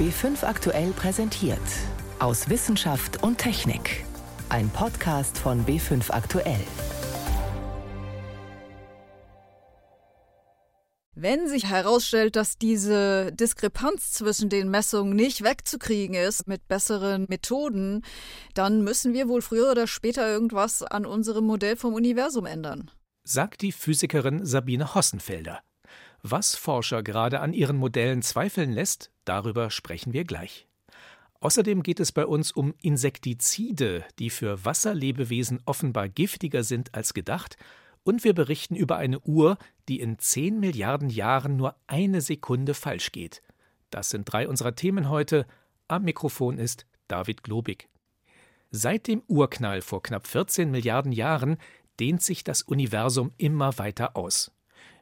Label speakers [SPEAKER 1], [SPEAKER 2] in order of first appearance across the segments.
[SPEAKER 1] B5 aktuell präsentiert. Aus Wissenschaft und Technik. Ein Podcast von B5 aktuell.
[SPEAKER 2] Wenn sich herausstellt, dass diese Diskrepanz zwischen den Messungen nicht wegzukriegen ist mit besseren Methoden, dann müssen wir wohl früher oder später irgendwas an unserem Modell vom Universum ändern.
[SPEAKER 3] Sagt die Physikerin Sabine Hossenfelder. Was Forscher gerade an ihren Modellen zweifeln lässt, darüber sprechen wir gleich. Außerdem geht es bei uns um Insektizide, die für Wasserlebewesen offenbar giftiger sind als gedacht, und wir berichten über eine Uhr, die in 10 Milliarden Jahren nur eine Sekunde falsch geht. Das sind drei unserer Themen heute. Am Mikrofon ist David Globig. Seit dem Urknall vor knapp 14 Milliarden Jahren dehnt sich das Universum immer weiter aus.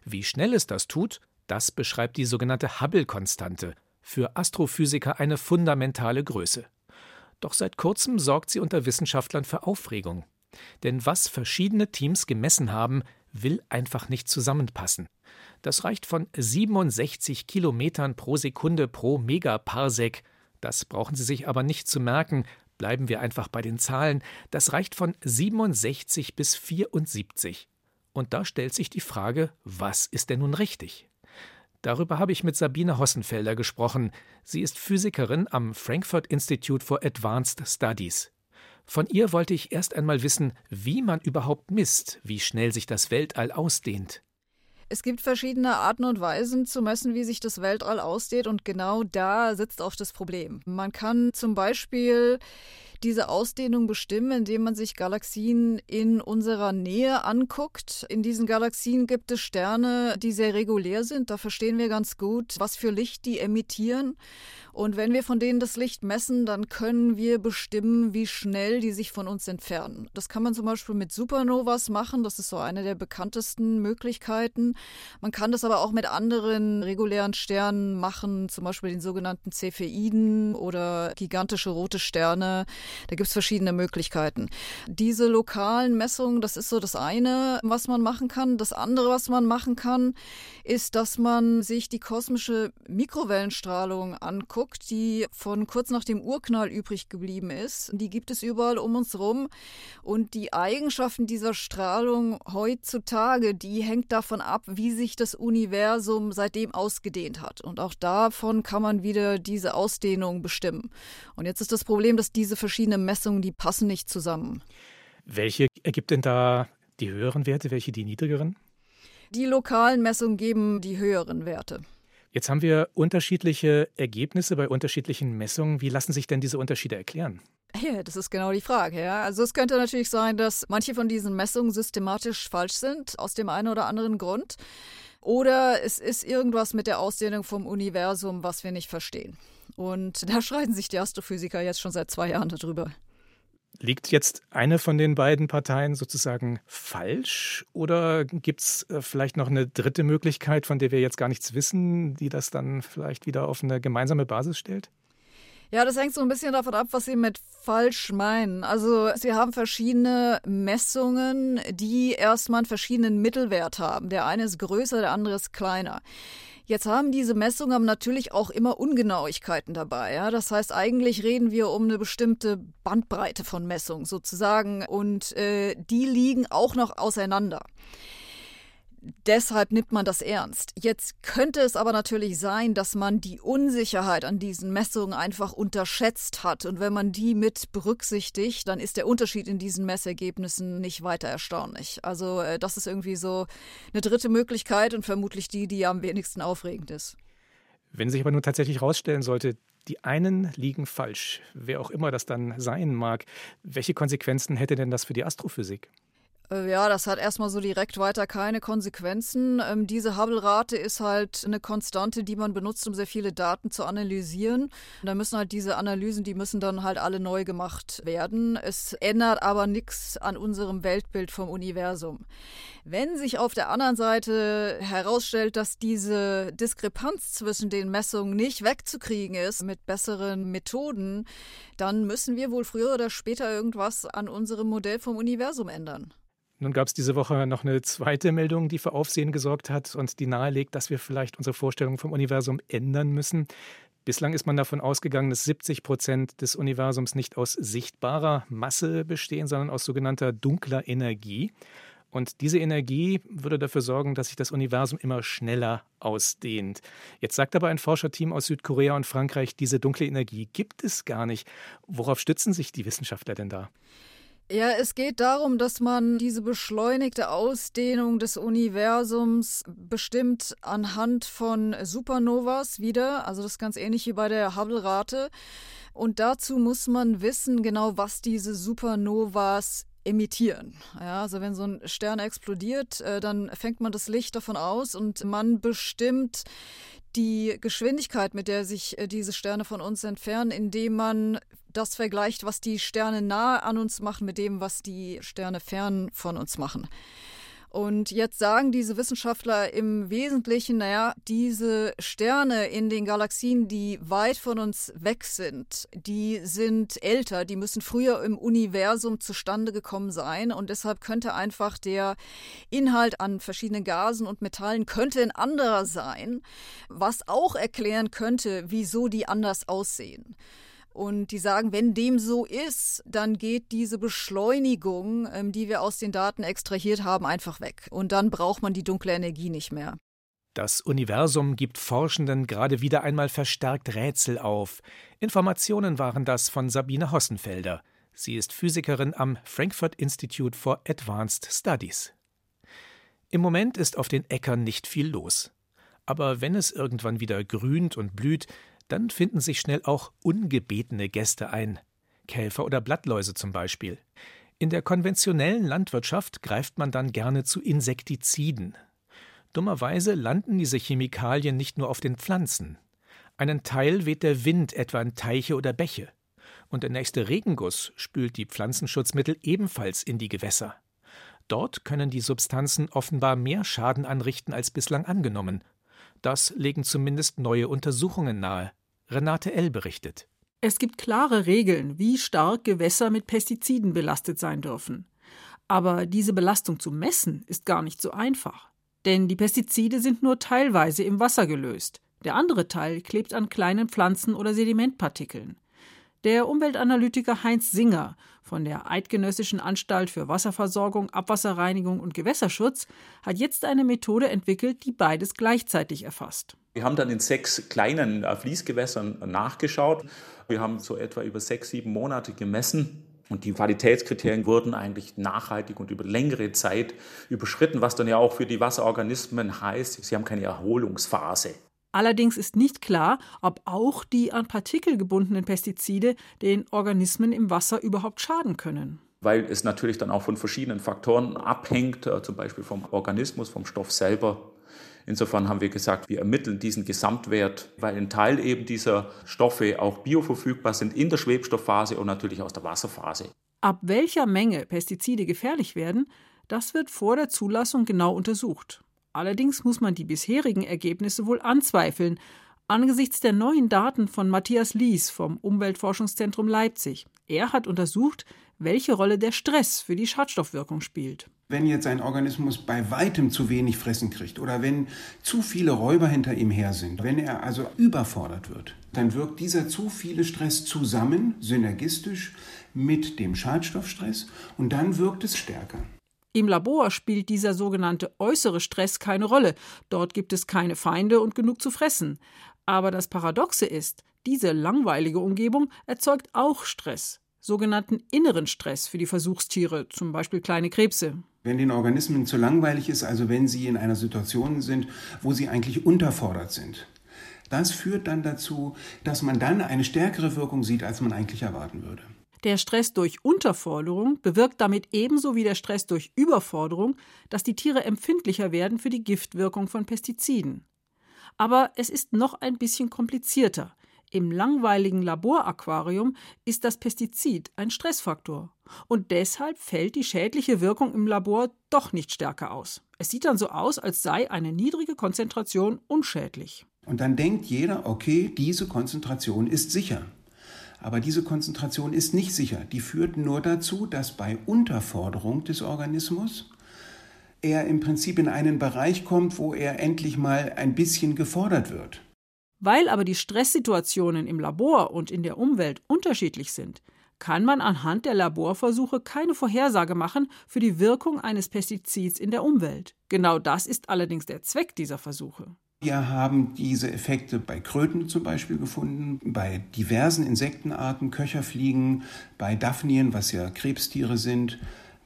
[SPEAKER 3] Wie schnell es das tut, das beschreibt die sogenannte Hubble-Konstante, für Astrophysiker eine fundamentale Größe. Doch seit kurzem sorgt sie unter Wissenschaftlern für Aufregung. Denn was verschiedene Teams gemessen haben, will einfach nicht zusammenpassen. Das reicht von 67 Kilometern pro Sekunde pro Megaparsec. Das brauchen Sie sich aber nicht zu merken. Bleiben wir einfach bei den Zahlen. Das reicht von 67 bis 74. Und da stellt sich die Frage, was ist denn nun richtig? Darüber habe ich mit Sabine Hossenfelder gesprochen. Sie ist Physikerin am Frankfurt Institute for Advanced Studies. Von ihr wollte ich erst einmal wissen, wie man überhaupt misst, wie schnell sich das Weltall ausdehnt.
[SPEAKER 2] Es gibt verschiedene Arten und Weisen zu messen, wie sich das Weltall ausdehnt, und genau da sitzt auch das Problem. Man kann zum Beispiel diese Ausdehnung bestimmen, indem man sich Galaxien in unserer Nähe anguckt. In diesen Galaxien gibt es Sterne, die sehr regulär sind. Da verstehen wir ganz gut, was für Licht die emittieren. Und wenn wir von denen das Licht messen, dann können wir bestimmen, wie schnell die sich von uns entfernen. Das kann man zum Beispiel mit Supernovas machen. Das ist so eine der bekanntesten Möglichkeiten. Man kann das aber auch mit anderen regulären Sternen machen, zum Beispiel den sogenannten Cepheiden oder gigantische rote Sterne. Da gibt es verschiedene Möglichkeiten. Diese lokalen Messungen, das ist so das eine, was man machen kann. Das andere, was man machen kann, ist, dass man sich die kosmische Mikrowellenstrahlung anguckt, die von kurz nach dem Urknall übrig geblieben ist. Die gibt es überall um uns rum. Und die Eigenschaften dieser Strahlung heutzutage, die hängt davon ab, wie sich das Universum seitdem ausgedehnt hat. Und auch davon kann man wieder diese Ausdehnung bestimmen. Und jetzt ist das Problem, dass diese verschiedenen verschiedene Messungen, die passen nicht zusammen.
[SPEAKER 3] Welche ergibt denn da die höheren Werte, welche die niedrigeren?
[SPEAKER 2] Die lokalen Messungen geben die höheren Werte.
[SPEAKER 3] Jetzt haben wir unterschiedliche Ergebnisse bei unterschiedlichen Messungen. Wie lassen sich denn diese Unterschiede erklären?
[SPEAKER 2] Ja, das ist genau die Frage. Ja. Also es könnte natürlich sein, dass manche von diesen Messungen systematisch falsch sind, aus dem einen oder anderen Grund. Oder es ist irgendwas mit der Ausdehnung vom Universum, was wir nicht verstehen. Und da streiten sich die Astrophysiker jetzt schon seit zwei Jahren darüber.
[SPEAKER 3] Liegt jetzt eine von den beiden Parteien sozusagen falsch oder gibt es äh, vielleicht noch eine dritte Möglichkeit, von der wir jetzt gar nichts wissen, die das dann vielleicht wieder auf eine gemeinsame Basis stellt?
[SPEAKER 2] Ja, das hängt so ein bisschen davon ab, was Sie mit falsch meinen. Also Sie haben verschiedene Messungen, die erstmal einen verschiedenen Mittelwert haben. Der eine ist größer, der andere ist kleiner. Jetzt haben diese Messungen natürlich auch immer Ungenauigkeiten dabei. Ja? Das heißt, eigentlich reden wir um eine bestimmte Bandbreite von Messungen sozusagen und äh, die liegen auch noch auseinander. Deshalb nimmt man das ernst. Jetzt könnte es aber natürlich sein, dass man die Unsicherheit an diesen Messungen einfach unterschätzt hat. Und wenn man die mit berücksichtigt, dann ist der Unterschied in diesen Messergebnissen nicht weiter erstaunlich. Also äh, das ist irgendwie so eine dritte Möglichkeit und vermutlich die, die am wenigsten aufregend ist.
[SPEAKER 3] Wenn sich aber nun tatsächlich herausstellen sollte, die einen liegen falsch, wer auch immer das dann sein mag, welche Konsequenzen hätte denn das für die Astrophysik?
[SPEAKER 2] Äh, ja, das hat erstmal so direkt weiter keine Konsequenzen. Ähm, diese Hubble-Rate ist halt eine Konstante, die man benutzt, um sehr viele Daten zu analysieren. da müssen halt diese Analysen, die müssen dann halt alle neu gemacht werden. Es ändert aber nichts an unserem Weltbild vom Universum. Wenn sich auf der anderen Seite herausstellt, dass diese Diskrepanz zwischen den Messungen nicht wegzukriegen ist mit besseren Methoden, dann müssen wir wohl früher oder später irgendwas an unserem Modell vom Universum ändern.
[SPEAKER 3] Nun gab es diese Woche noch eine zweite Meldung, die für Aufsehen gesorgt hat und die nahelegt, dass wir vielleicht unsere Vorstellung vom Universum ändern müssen. Bislang ist man davon ausgegangen, dass 70 Prozent des Universums nicht aus sichtbarer Masse bestehen, sondern aus sogenannter dunkler Energie. Und diese Energie würde dafür sorgen, dass sich das Universum immer schneller ausdehnt. Jetzt sagt aber ein Forscherteam aus Südkorea und Frankreich, diese dunkle Energie gibt es gar nicht. Worauf stützen sich die Wissenschaftler denn da?
[SPEAKER 2] Ja, es geht darum, dass man diese beschleunigte Ausdehnung des Universums bestimmt anhand von Supernovas wieder. Also das ist ganz ähnlich wie bei der Hubble-Rate. Und dazu muss man wissen, genau was diese Supernovas emittieren. Ja, also wenn so ein Stern explodiert, äh, dann fängt man das Licht davon aus und man bestimmt die Geschwindigkeit, mit der sich äh, diese Sterne von uns entfernen, indem man das vergleicht, was die Sterne nahe an uns machen, mit dem, was die Sterne fern von uns machen. Und jetzt sagen diese Wissenschaftler im Wesentlichen, naja, diese Sterne in den Galaxien, die weit von uns weg sind, die sind älter, die müssen früher im Universum zustande gekommen sein und deshalb könnte einfach der Inhalt an verschiedenen Gasen und Metallen könnte ein anderer sein, was auch erklären könnte, wieso die anders aussehen. Und die sagen, wenn dem so ist, dann geht diese Beschleunigung, ähm, die wir aus den Daten extrahiert haben, einfach weg. Und dann braucht man die dunkle Energie nicht mehr.
[SPEAKER 3] Das Universum gibt Forschenden gerade wieder einmal verstärkt Rätsel auf. Informationen waren das von Sabine Hossenfelder. Sie ist Physikerin am Frankfurt Institute for Advanced Studies. Im Moment ist auf den Äckern nicht viel los. Aber wenn es irgendwann wieder grünt und blüht, dann finden sich schnell auch ungebetene Gäste ein. Käfer oder Blattläuse zum Beispiel. In der konventionellen Landwirtschaft greift man dann gerne zu Insektiziden. Dummerweise landen diese Chemikalien nicht nur auf den Pflanzen. Einen Teil weht der Wind etwa in Teiche oder Bäche. Und der nächste Regenguss spült die Pflanzenschutzmittel ebenfalls in die Gewässer. Dort können die Substanzen offenbar mehr Schaden anrichten als bislang angenommen. Das legen zumindest neue Untersuchungen nahe. Renate L. berichtet.
[SPEAKER 4] Es gibt klare Regeln, wie stark Gewässer mit Pestiziden belastet sein dürfen. Aber diese Belastung zu messen ist gar nicht so einfach. Denn die Pestizide sind nur teilweise im Wasser gelöst. Der andere Teil klebt an kleinen Pflanzen oder Sedimentpartikeln. Der Umweltanalytiker Heinz Singer von der Eidgenössischen Anstalt für Wasserversorgung, Abwasserreinigung und Gewässerschutz hat jetzt eine Methode entwickelt, die beides gleichzeitig erfasst.
[SPEAKER 5] Wir haben dann in sechs kleinen äh, Fließgewässern nachgeschaut. Wir haben so etwa über sechs, sieben Monate gemessen. Und die Qualitätskriterien wurden eigentlich nachhaltig und über längere Zeit überschritten, was dann ja auch für die Wasserorganismen heißt, sie haben keine Erholungsphase.
[SPEAKER 4] Allerdings ist nicht klar, ob auch die an Partikel gebundenen Pestizide den Organismen im Wasser überhaupt schaden können.
[SPEAKER 5] Weil es natürlich dann auch von verschiedenen Faktoren abhängt, äh, zum Beispiel vom Organismus, vom Stoff selber. Insofern haben wir gesagt, wir ermitteln diesen Gesamtwert, weil ein Teil eben dieser Stoffe auch bioverfügbar sind in der Schwebstoffphase und natürlich aus der Wasserphase.
[SPEAKER 4] Ab welcher Menge Pestizide gefährlich werden, das wird vor der Zulassung genau untersucht. Allerdings muss man die bisherigen Ergebnisse wohl anzweifeln, angesichts der neuen Daten von Matthias Lies vom Umweltforschungszentrum Leipzig. Er hat untersucht, welche Rolle der Stress für die Schadstoffwirkung spielt.
[SPEAKER 6] Wenn jetzt ein Organismus bei weitem zu wenig Fressen kriegt oder wenn zu viele Räuber hinter ihm her sind, wenn er also überfordert wird, dann wirkt dieser zu viele Stress zusammen, synergistisch mit dem Schadstoffstress und dann wirkt es stärker.
[SPEAKER 4] Im Labor spielt dieser sogenannte äußere Stress keine Rolle. Dort gibt es keine Feinde und genug zu fressen. Aber das Paradoxe ist, diese langweilige Umgebung erzeugt auch Stress, sogenannten inneren Stress für die Versuchstiere, zum Beispiel kleine Krebse.
[SPEAKER 6] Wenn den Organismen zu langweilig ist, also wenn sie in einer Situation sind, wo sie eigentlich unterfordert sind, das führt dann dazu, dass man dann eine stärkere Wirkung sieht, als man eigentlich erwarten würde.
[SPEAKER 4] Der Stress durch Unterforderung bewirkt damit ebenso wie der Stress durch Überforderung, dass die Tiere empfindlicher werden für die Giftwirkung von Pestiziden. Aber es ist noch ein bisschen komplizierter. Im langweiligen Laboraquarium ist das Pestizid ein Stressfaktor. Und deshalb fällt die schädliche Wirkung im Labor doch nicht stärker aus. Es sieht dann so aus, als sei eine niedrige Konzentration unschädlich.
[SPEAKER 6] Und dann denkt jeder, okay, diese Konzentration ist sicher. Aber diese Konzentration ist nicht sicher. Die führt nur dazu, dass bei Unterforderung des Organismus er im Prinzip in einen Bereich kommt, wo er endlich mal ein bisschen gefordert wird.
[SPEAKER 4] Weil aber die Stresssituationen im Labor und in der Umwelt unterschiedlich sind, kann man anhand der Laborversuche keine Vorhersage machen für die Wirkung eines Pestizids in der Umwelt. Genau das ist allerdings der Zweck dieser Versuche.
[SPEAKER 6] Wir haben diese Effekte bei Kröten zum Beispiel gefunden, bei diversen Insektenarten, Köcherfliegen, bei Daphnien, was ja Krebstiere sind,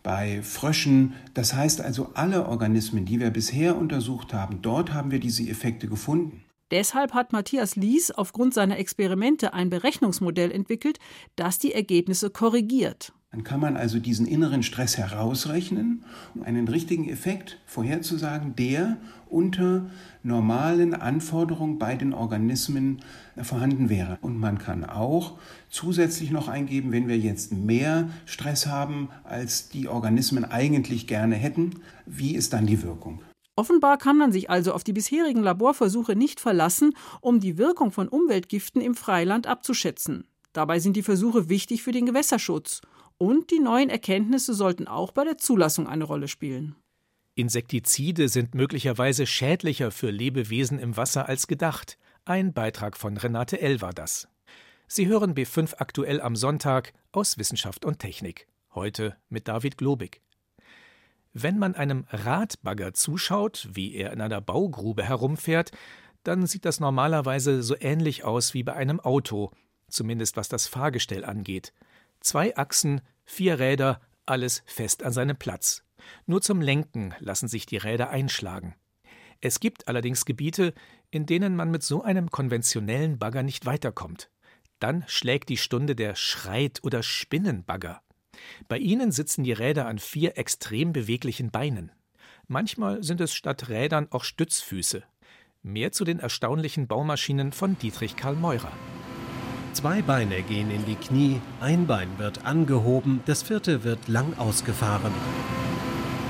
[SPEAKER 6] bei Fröschen. Das heißt also, alle Organismen, die wir bisher untersucht haben, dort haben wir diese Effekte gefunden.
[SPEAKER 4] Deshalb hat Matthias Lies aufgrund seiner Experimente ein Berechnungsmodell entwickelt, das die Ergebnisse korrigiert.
[SPEAKER 6] Dann kann man also diesen inneren Stress herausrechnen, um einen richtigen Effekt vorherzusagen, der unter normalen Anforderungen bei den Organismen vorhanden wäre. Und man kann auch zusätzlich noch eingeben, wenn wir jetzt mehr Stress haben, als die Organismen eigentlich gerne hätten, wie ist dann die Wirkung?
[SPEAKER 4] Offenbar kann man sich also auf die bisherigen Laborversuche nicht verlassen, um die Wirkung von Umweltgiften im Freiland abzuschätzen. Dabei sind die Versuche wichtig für den Gewässerschutz und die neuen Erkenntnisse sollten auch bei der Zulassung eine Rolle spielen.
[SPEAKER 3] Insektizide sind möglicherweise schädlicher für Lebewesen im Wasser als gedacht. Ein Beitrag von Renate L. war das. Sie hören B5 aktuell am Sonntag aus Wissenschaft und Technik. Heute mit David Globig. Wenn man einem Radbagger zuschaut, wie er in einer Baugrube herumfährt, dann sieht das normalerweise so ähnlich aus wie bei einem Auto, zumindest was das Fahrgestell angeht. Zwei Achsen, vier Räder, alles fest an seinem Platz. Nur zum Lenken lassen sich die Räder einschlagen. Es gibt allerdings Gebiete, in denen man mit so einem konventionellen Bagger nicht weiterkommt. Dann schlägt die Stunde der Schreit- oder Spinnenbagger. Bei ihnen sitzen die Räder an vier extrem beweglichen Beinen. Manchmal sind es statt Rädern auch Stützfüße. Mehr zu den erstaunlichen Baumaschinen von Dietrich Karl Meurer.
[SPEAKER 7] Zwei Beine gehen in die Knie, ein Bein wird angehoben, das vierte wird lang ausgefahren.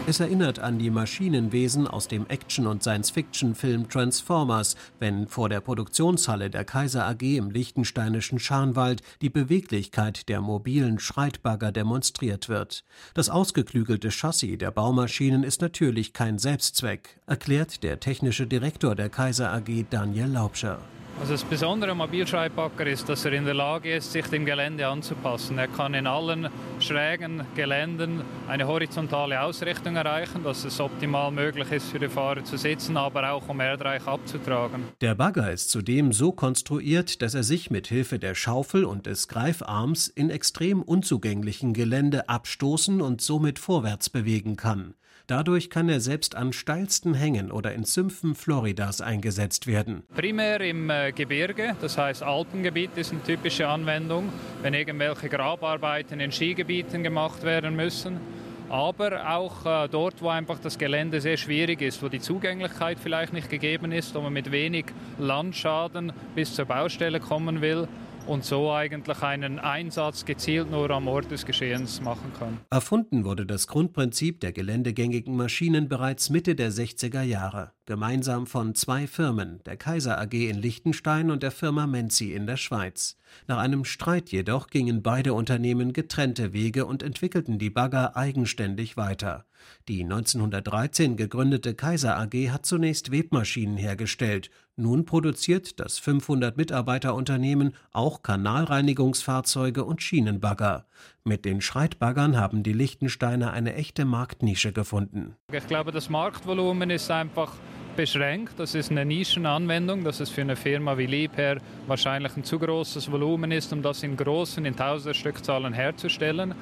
[SPEAKER 7] Es erinnert an die Maschinenwesen aus dem Action- und Science-Fiction-Film Transformers, wenn vor der Produktionshalle der Kaiser AG im liechtensteinischen Scharnwald die Beweglichkeit der mobilen Schreitbagger demonstriert wird. Das ausgeklügelte Chassis der Baumaschinen ist natürlich kein Selbstzweck, erklärt der technische Direktor der Kaiser AG Daniel Laubscher.
[SPEAKER 8] Also das Besondere am Mobilschreibbacker ist, dass er in der Lage ist, sich dem Gelände anzupassen. Er kann in allen schrägen Geländen eine horizontale Ausrichtung erreichen, dass es optimal möglich ist, für die Fahrer zu sitzen, aber auch um erdreich abzutragen.
[SPEAKER 7] Der Bagger ist zudem so konstruiert, dass er sich mit Hilfe der Schaufel und des Greifarms in extrem unzugänglichen Gelände abstoßen und somit vorwärts bewegen kann. Dadurch kann er selbst an steilsten Hängen oder in Sümpfen Floridas eingesetzt werden.
[SPEAKER 8] Primär im äh, Gebirge, das heißt Alpengebiet ist eine typische Anwendung, wenn irgendwelche Grabarbeiten in Skigebieten gemacht werden müssen aber auch äh, dort, wo einfach das Gelände sehr schwierig ist, wo die Zugänglichkeit vielleicht nicht gegeben ist, wo man mit wenig Landschaden bis zur Baustelle kommen will und so eigentlich einen Einsatz gezielt nur am Ort des Geschehens machen kann.
[SPEAKER 7] Erfunden wurde das Grundprinzip der geländegängigen Maschinen bereits Mitte der 60er Jahre, gemeinsam von zwei Firmen, der Kaiser AG in Liechtenstein und der Firma Menzi in der Schweiz. Nach einem Streit jedoch gingen beide Unternehmen getrennte Wege und entwickelten die Bagger eigenständig weiter. Die 1913 gegründete Kaiser AG hat zunächst Webmaschinen hergestellt. Nun produziert das 500 Mitarbeiterunternehmen auch Kanalreinigungsfahrzeuge und Schienenbagger. Mit den Schreitbaggern haben die Lichtensteiner eine echte Marktnische gefunden.
[SPEAKER 8] Ich glaube, das Marktvolumen ist einfach beschränkt. Das ist eine Nischenanwendung, dass es für eine Firma wie Liebherr wahrscheinlich ein zu großes Volumen ist, um das in großen, in Tausender herzustellen.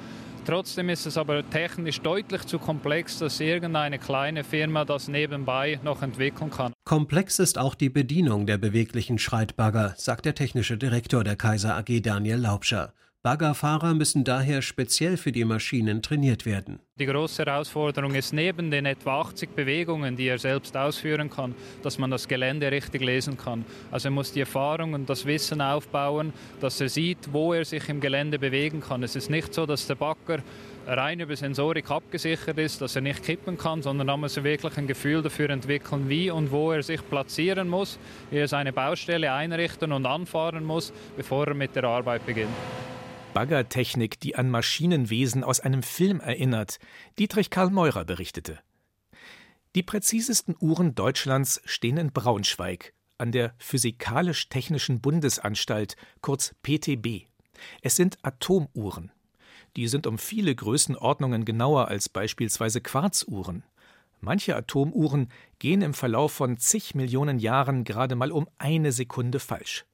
[SPEAKER 8] Trotzdem ist es aber technisch deutlich zu komplex, dass irgendeine kleine Firma das nebenbei noch entwickeln kann.
[SPEAKER 7] Komplex ist auch die Bedienung der beweglichen Schreitbagger, sagt der technische Direktor der Kaiser AG Daniel Laubscher. Baggerfahrer müssen daher speziell für die Maschinen trainiert werden.
[SPEAKER 8] Die große Herausforderung ist neben den etwa 80 Bewegungen, die er selbst ausführen kann, dass man das Gelände richtig lesen kann. Also er muss die Erfahrung und das Wissen aufbauen, dass er sieht, wo er sich im Gelände bewegen kann. Es ist nicht so, dass der Bagger rein über Sensorik abgesichert ist, dass er nicht kippen kann, sondern da muss er wirklich ein Gefühl dafür entwickeln, wie und wo er sich platzieren muss, wie er seine Baustelle einrichten und anfahren muss, bevor er mit der Arbeit beginnt.
[SPEAKER 3] Baggertechnik, die an Maschinenwesen aus einem Film erinnert, Dietrich Karl Meurer berichtete. Die präzisesten Uhren Deutschlands stehen in Braunschweig, an der Physikalisch-Technischen Bundesanstalt, kurz PTB. Es sind Atomuhren. Die sind um viele Größenordnungen genauer als beispielsweise Quarzuhren. Manche Atomuhren gehen im Verlauf von zig Millionen Jahren gerade mal um eine Sekunde falsch.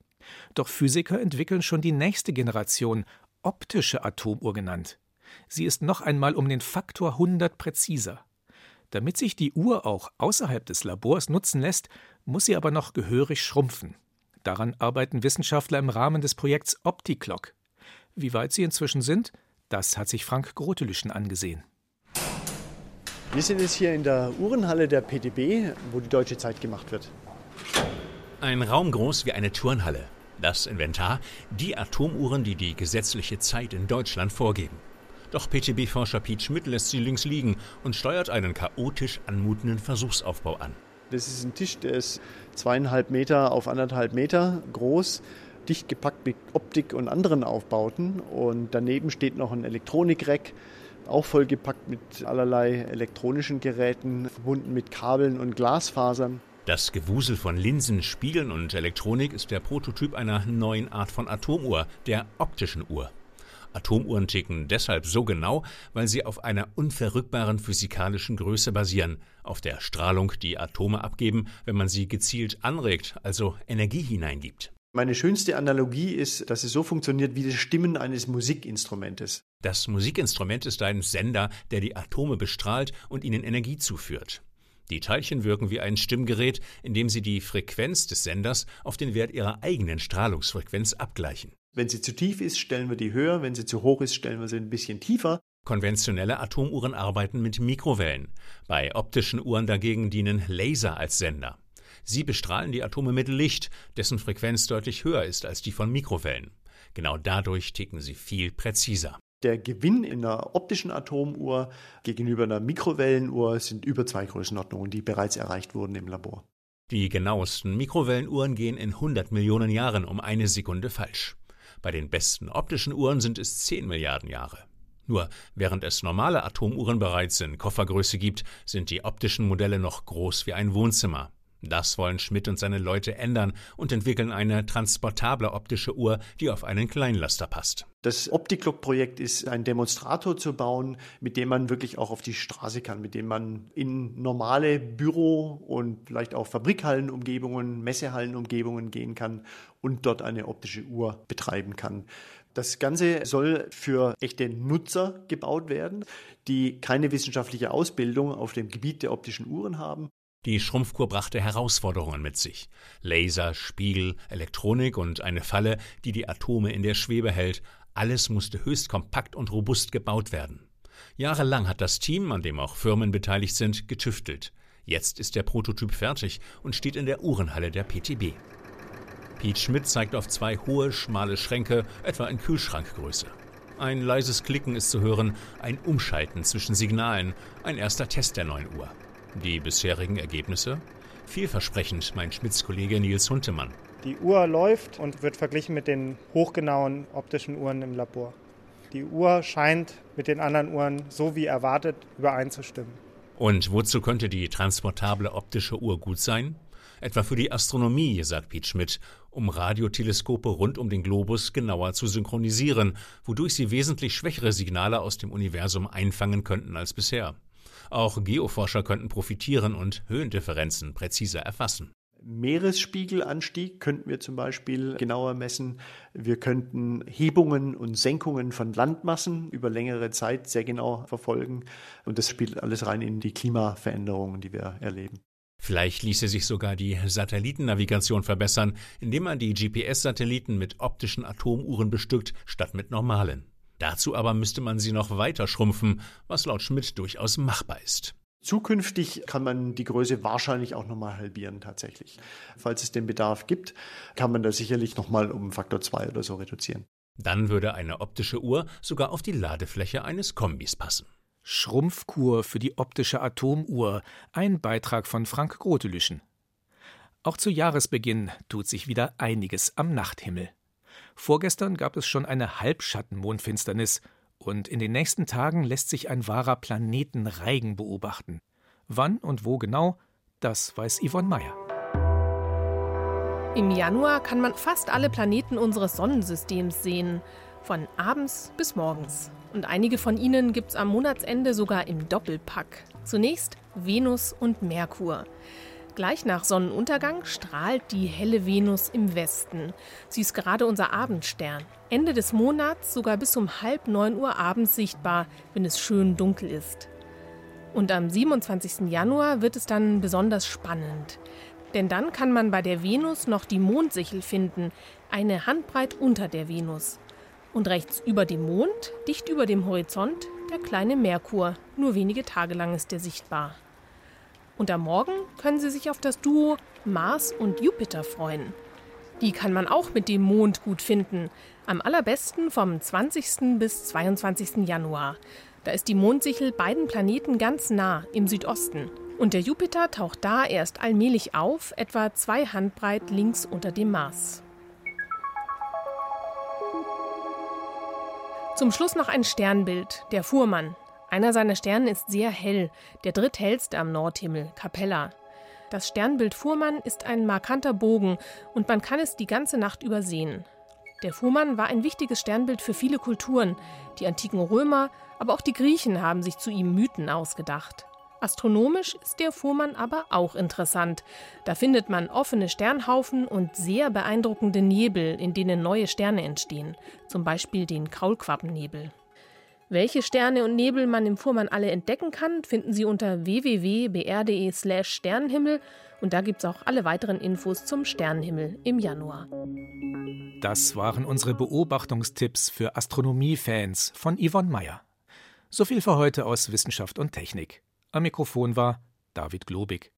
[SPEAKER 3] Doch Physiker entwickeln schon die nächste Generation, optische Atomuhr genannt. Sie ist noch einmal um den Faktor 100 präziser. Damit sich die Uhr auch außerhalb des Labors nutzen lässt, muss sie aber noch gehörig schrumpfen. Daran arbeiten Wissenschaftler im Rahmen des Projekts OptiClock. Wie weit sie inzwischen sind, das hat sich Frank Grotelüschen angesehen.
[SPEAKER 9] Wir sind jetzt hier in der Uhrenhalle der PTB, wo die deutsche Zeit gemacht wird.
[SPEAKER 10] Ein Raum groß wie eine Turnhalle. Das Inventar, die Atomuhren, die die gesetzliche Zeit in Deutschland vorgeben. Doch PTB-Forscher Piet Schmidt lässt sie links liegen und steuert einen chaotisch anmutenden Versuchsaufbau an.
[SPEAKER 9] Das ist ein Tisch, der ist zweieinhalb Meter auf anderthalb Meter groß, dicht gepackt mit Optik und anderen Aufbauten. Und daneben steht noch ein Elektronikreck, auch vollgepackt mit allerlei elektronischen Geräten, verbunden mit Kabeln und Glasfasern.
[SPEAKER 10] Das Gewusel von Linsen, Spiegeln und Elektronik ist der Prototyp einer neuen Art von Atomuhr, der optischen Uhr. Atomuhren ticken deshalb so genau, weil sie auf einer unverrückbaren physikalischen Größe basieren, auf der Strahlung, die Atome abgeben, wenn man sie gezielt anregt, also Energie hineingibt.
[SPEAKER 9] Meine schönste Analogie ist, dass es so funktioniert wie das Stimmen eines Musikinstrumentes.
[SPEAKER 10] Das Musikinstrument ist ein Sender, der die Atome bestrahlt und ihnen Energie zuführt. Die Teilchen wirken wie ein Stimmgerät, indem sie die Frequenz des Senders auf den Wert ihrer eigenen Strahlungsfrequenz abgleichen.
[SPEAKER 9] Wenn sie zu tief ist, stellen wir die höher, wenn sie zu hoch ist, stellen wir sie ein bisschen tiefer.
[SPEAKER 10] Konventionelle Atomuhren arbeiten mit Mikrowellen. Bei optischen Uhren dagegen dienen Laser als Sender. Sie bestrahlen die Atome mit Licht, dessen Frequenz deutlich höher ist als die von Mikrowellen. Genau dadurch ticken sie viel präziser.
[SPEAKER 9] Der Gewinn in einer optischen Atomuhr gegenüber einer Mikrowellenuhr sind über zwei Größenordnungen, die bereits erreicht wurden im Labor.
[SPEAKER 10] Die genauesten Mikrowellenuhren gehen in 100 Millionen Jahren um eine Sekunde falsch. Bei den besten optischen Uhren sind es 10 Milliarden Jahre. Nur während es normale Atomuhren bereits in Koffergröße gibt, sind die optischen Modelle noch groß wie ein Wohnzimmer. Das wollen Schmidt und seine Leute ändern und entwickeln eine transportable optische Uhr, die auf einen Kleinlaster passt.
[SPEAKER 9] Das OptiClock-Projekt ist ein Demonstrator zu bauen, mit dem man wirklich auch auf die Straße kann, mit dem man in normale Büro- und vielleicht auch Fabrikhallenumgebungen, Messehallenumgebungen gehen kann und dort eine optische Uhr betreiben kann. Das Ganze soll für echte Nutzer gebaut werden, die keine wissenschaftliche Ausbildung auf dem Gebiet der optischen Uhren haben
[SPEAKER 10] die Schrumpfkur brachte Herausforderungen mit sich. Laser, Spiegel, Elektronik und eine Falle, die die Atome in der Schwebe hält. Alles musste höchst kompakt und robust gebaut werden. Jahrelang hat das Team, an dem auch Firmen beteiligt sind, getüftelt. Jetzt ist der Prototyp fertig und steht in der Uhrenhalle der PTB. Pete Schmidt zeigt auf zwei hohe, schmale Schränke, etwa in Kühlschrankgröße. Ein leises Klicken ist zu hören, ein Umschalten zwischen Signalen, ein erster Test der neuen Uhr. Die bisherigen Ergebnisse? Vielversprechend, mein Schmitz-Kollege Nils Huntemann.
[SPEAKER 11] Die Uhr läuft und wird verglichen mit den hochgenauen optischen Uhren im Labor. Die Uhr scheint mit den anderen Uhren so wie erwartet übereinzustimmen.
[SPEAKER 10] Und wozu könnte die transportable optische Uhr gut sein? Etwa für die Astronomie, sagt Piet Schmidt, um Radioteleskope rund um den Globus genauer zu synchronisieren, wodurch sie wesentlich schwächere Signale aus dem Universum einfangen könnten als bisher. Auch Geoforscher könnten profitieren und Höhendifferenzen präziser erfassen.
[SPEAKER 9] Meeresspiegelanstieg könnten wir zum Beispiel genauer messen. Wir könnten Hebungen und Senkungen von Landmassen über längere Zeit sehr genau verfolgen. Und das spielt alles rein in die Klimaveränderungen, die wir erleben.
[SPEAKER 10] Vielleicht ließe sich sogar die Satellitennavigation verbessern, indem man die GPS-Satelliten mit optischen Atomuhren bestückt, statt mit normalen. Dazu aber müsste man sie noch weiter schrumpfen, was laut Schmidt durchaus machbar ist.
[SPEAKER 9] Zukünftig kann man die Größe wahrscheinlich auch nochmal halbieren tatsächlich. Falls es den Bedarf gibt, kann man das sicherlich nochmal um Faktor 2 oder so reduzieren.
[SPEAKER 10] Dann würde eine optische Uhr sogar auf die Ladefläche eines Kombis passen.
[SPEAKER 3] Schrumpfkur für die optische Atomuhr, ein Beitrag von Frank Grotelüschen. Auch zu Jahresbeginn tut sich wieder einiges am Nachthimmel. Vorgestern gab es schon eine Halbschattenmondfinsternis und in den nächsten Tagen lässt sich ein wahrer Planetenreigen beobachten. Wann und wo genau, das weiß Yvonne Meyer.
[SPEAKER 12] Im Januar kann man fast alle Planeten unseres Sonnensystems sehen, von abends bis morgens. Und einige von ihnen gibt es am Monatsende sogar im Doppelpack. Zunächst Venus und Merkur. Gleich nach Sonnenuntergang strahlt die helle Venus im Westen. Sie ist gerade unser Abendstern. Ende des Monats sogar bis um halb neun Uhr abends sichtbar, wenn es schön dunkel ist. Und am 27. Januar wird es dann besonders spannend. Denn dann kann man bei der Venus noch die Mondsichel finden, eine Handbreit unter der Venus. Und rechts über dem Mond, dicht über dem Horizont, der kleine Merkur. Nur wenige Tage lang ist er sichtbar. Und am Morgen können Sie sich auf das Duo Mars und Jupiter freuen. Die kann man auch mit dem Mond gut finden. Am allerbesten vom 20. bis 22. Januar. Da ist die Mondsichel beiden Planeten ganz nah im Südosten. Und der Jupiter taucht da erst allmählich auf, etwa zwei Handbreit links unter dem Mars. Zum Schluss noch ein Sternbild, der Fuhrmann. Einer seiner Sterne ist sehr hell, der dritthellste am Nordhimmel, Capella. Das Sternbild Fuhrmann ist ein markanter Bogen und man kann es die ganze Nacht über sehen. Der Fuhrmann war ein wichtiges Sternbild für viele Kulturen. Die antiken Römer, aber auch die Griechen haben sich zu ihm Mythen ausgedacht. Astronomisch ist der Fuhrmann aber auch interessant. Da findet man offene Sternhaufen und sehr beeindruckende Nebel, in denen neue Sterne entstehen, zum Beispiel den Kaulquappennebel. Welche Sterne und Nebel man im Fuhrmann alle entdecken kann, finden Sie unter www.br.de/slash Sternenhimmel und da gibt es auch alle weiteren Infos zum Sternenhimmel im Januar.
[SPEAKER 3] Das waren unsere Beobachtungstipps für Astronomiefans von Yvonne Meyer. So viel für heute aus Wissenschaft und Technik. Am Mikrofon war David Globig.